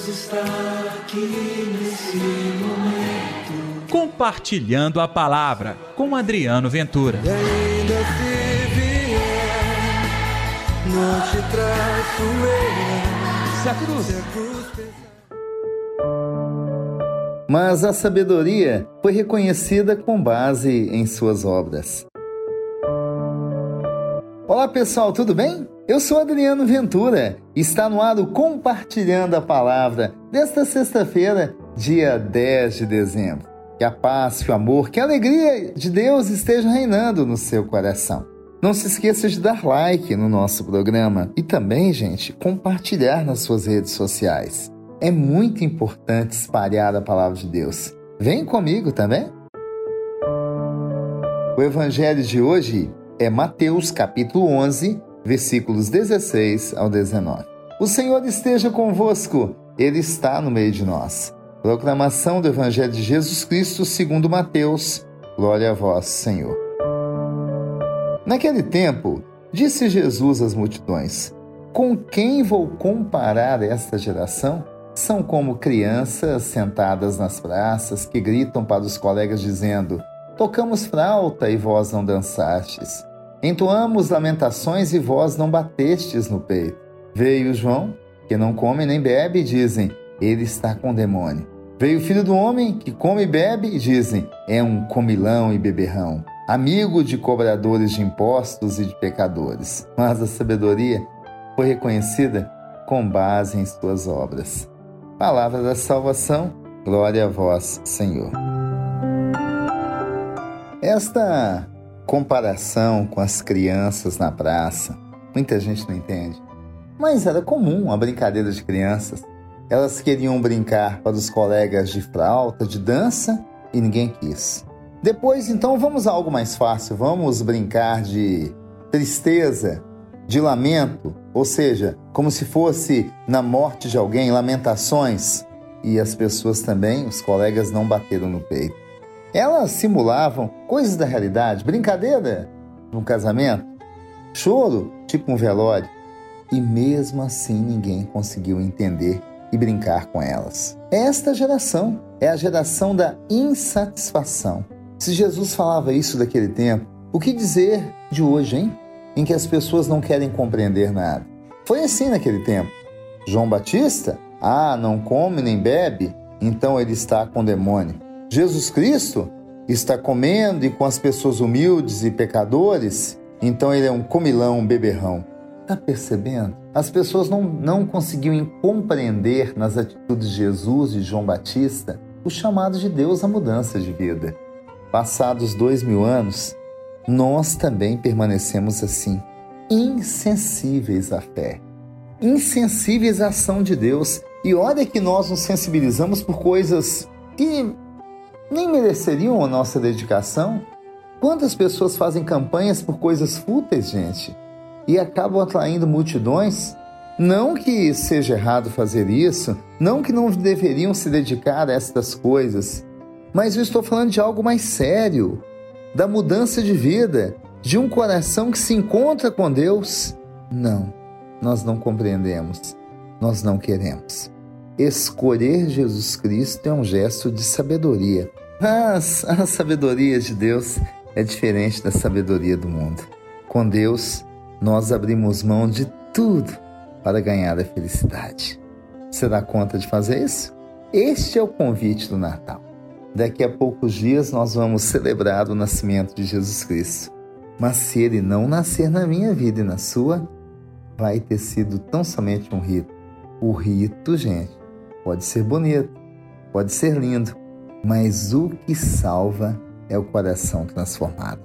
Deus está aqui nesse momento. Compartilhando a palavra com Adriano Ventura. E ainda se vier, não te traço eu. Se a cruz. Se a cruz pesar. Mas a sabedoria foi reconhecida com base em suas obras. Olá pessoal, tudo bem? Eu sou Adriano Ventura. Está no ar o Compartilhando a Palavra desta sexta-feira, dia 10 de dezembro. Que a paz, que o amor, que a alegria de Deus estejam reinando no seu coração. Não se esqueça de dar like no nosso programa e também, gente, compartilhar nas suas redes sociais. É muito importante espalhar a palavra de Deus. Vem comigo também? O evangelho de hoje é Mateus capítulo 11, versículos 16 ao 19. O Senhor esteja convosco, Ele está no meio de nós. Proclamação do Evangelho de Jesus Cristo segundo Mateus. Glória a vós, Senhor. Naquele tempo, disse Jesus às multidões: Com quem vou comparar esta geração? São como crianças sentadas nas praças que gritam para os colegas dizendo: Tocamos flauta e vós não dançastes. Entoamos lamentações e vós não batestes no peito. Veio João, que não come nem bebe, e dizem: Ele está com demônio. Veio o filho do homem, que come e bebe, e dizem: É um comilão e beberrão, amigo de cobradores de impostos e de pecadores. Mas a sabedoria foi reconhecida com base em suas obras. Palavra da salvação, glória a vós, Senhor. Esta comparação com as crianças na praça, muita gente não entende, mas era comum a brincadeira de crianças. Elas queriam brincar para os colegas de flauta, de dança e ninguém quis. Depois, então, vamos a algo mais fácil. Vamos brincar de tristeza, de lamento, ou seja, como se fosse na morte de alguém, lamentações. E as pessoas também, os colegas, não bateram no peito. Elas simulavam coisas da realidade, brincadeira num casamento, choro, tipo um velório. E mesmo assim ninguém conseguiu entender e brincar com elas. Esta geração é a geração da insatisfação. Se Jesus falava isso daquele tempo, o que dizer de hoje, hein? Em que as pessoas não querem compreender nada. Foi assim naquele tempo. João Batista, ah, não come nem bebe, então ele está com demônio. Jesus Cristo está comendo e com as pessoas humildes e pecadores, então ele é um comilão, um beberrão. Está percebendo? As pessoas não, não conseguiam compreender nas atitudes de Jesus e João Batista o chamado de Deus à mudança de vida. Passados dois mil anos, nós também permanecemos assim, insensíveis à fé, insensíveis à ação de Deus. E olha que nós nos sensibilizamos por coisas que nem mereceriam a nossa dedicação. Quantas pessoas fazem campanhas por coisas fúteis, gente, e acabam atraindo multidões? Não que seja errado fazer isso, não que não deveriam se dedicar a estas coisas, mas eu estou falando de algo mais sério, da mudança de vida, de um coração que se encontra com Deus. Não, nós não compreendemos, nós não queremos. Escolher Jesus Cristo é um gesto de sabedoria. Mas a sabedoria de Deus é diferente da sabedoria do mundo. Com Deus, nós abrimos mão de tudo para ganhar a felicidade. Você dá conta de fazer isso? Este é o convite do Natal. Daqui a poucos dias nós vamos celebrar o nascimento de Jesus Cristo. Mas se ele não nascer na minha vida e na sua, vai ter sido tão somente um rito. O rito, gente, pode ser bonito, pode ser lindo, mas o que salva é o coração transformado.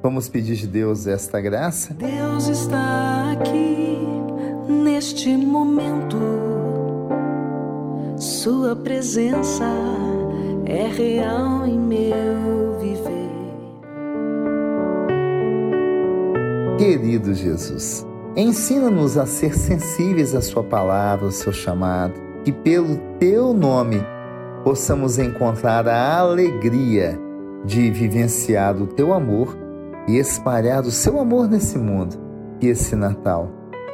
Vamos pedir de Deus esta graça? Deus está aqui neste momento. Sua presença é real em meu viver. Querido Jesus, ensina-nos a ser sensíveis à Sua palavra, ao seu chamado, que pelo Teu nome possamos encontrar a alegria de vivenciar o Teu amor e espalhar o Seu amor nesse mundo. Que esse Natal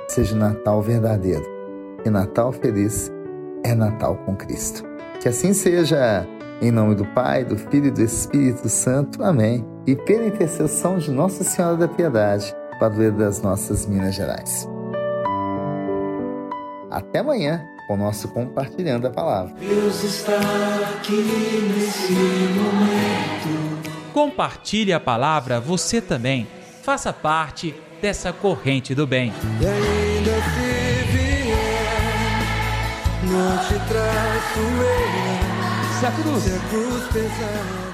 seja Natal verdadeiro e Natal feliz é Natal com Cristo. Que assim seja, em nome do Pai, do Filho e do Espírito Santo. Amém. E pela intercessão de Nossa Senhora da Piedade, padroeira das nossas Minas Gerais. Até amanhã com o nosso Compartilhando a Palavra. Deus está aqui nesse momento. Compartilhe a palavra você também. Faça parte dessa corrente do bem. E ainda se vier, não te traço eu. Se a cruz Se a cruz pesar.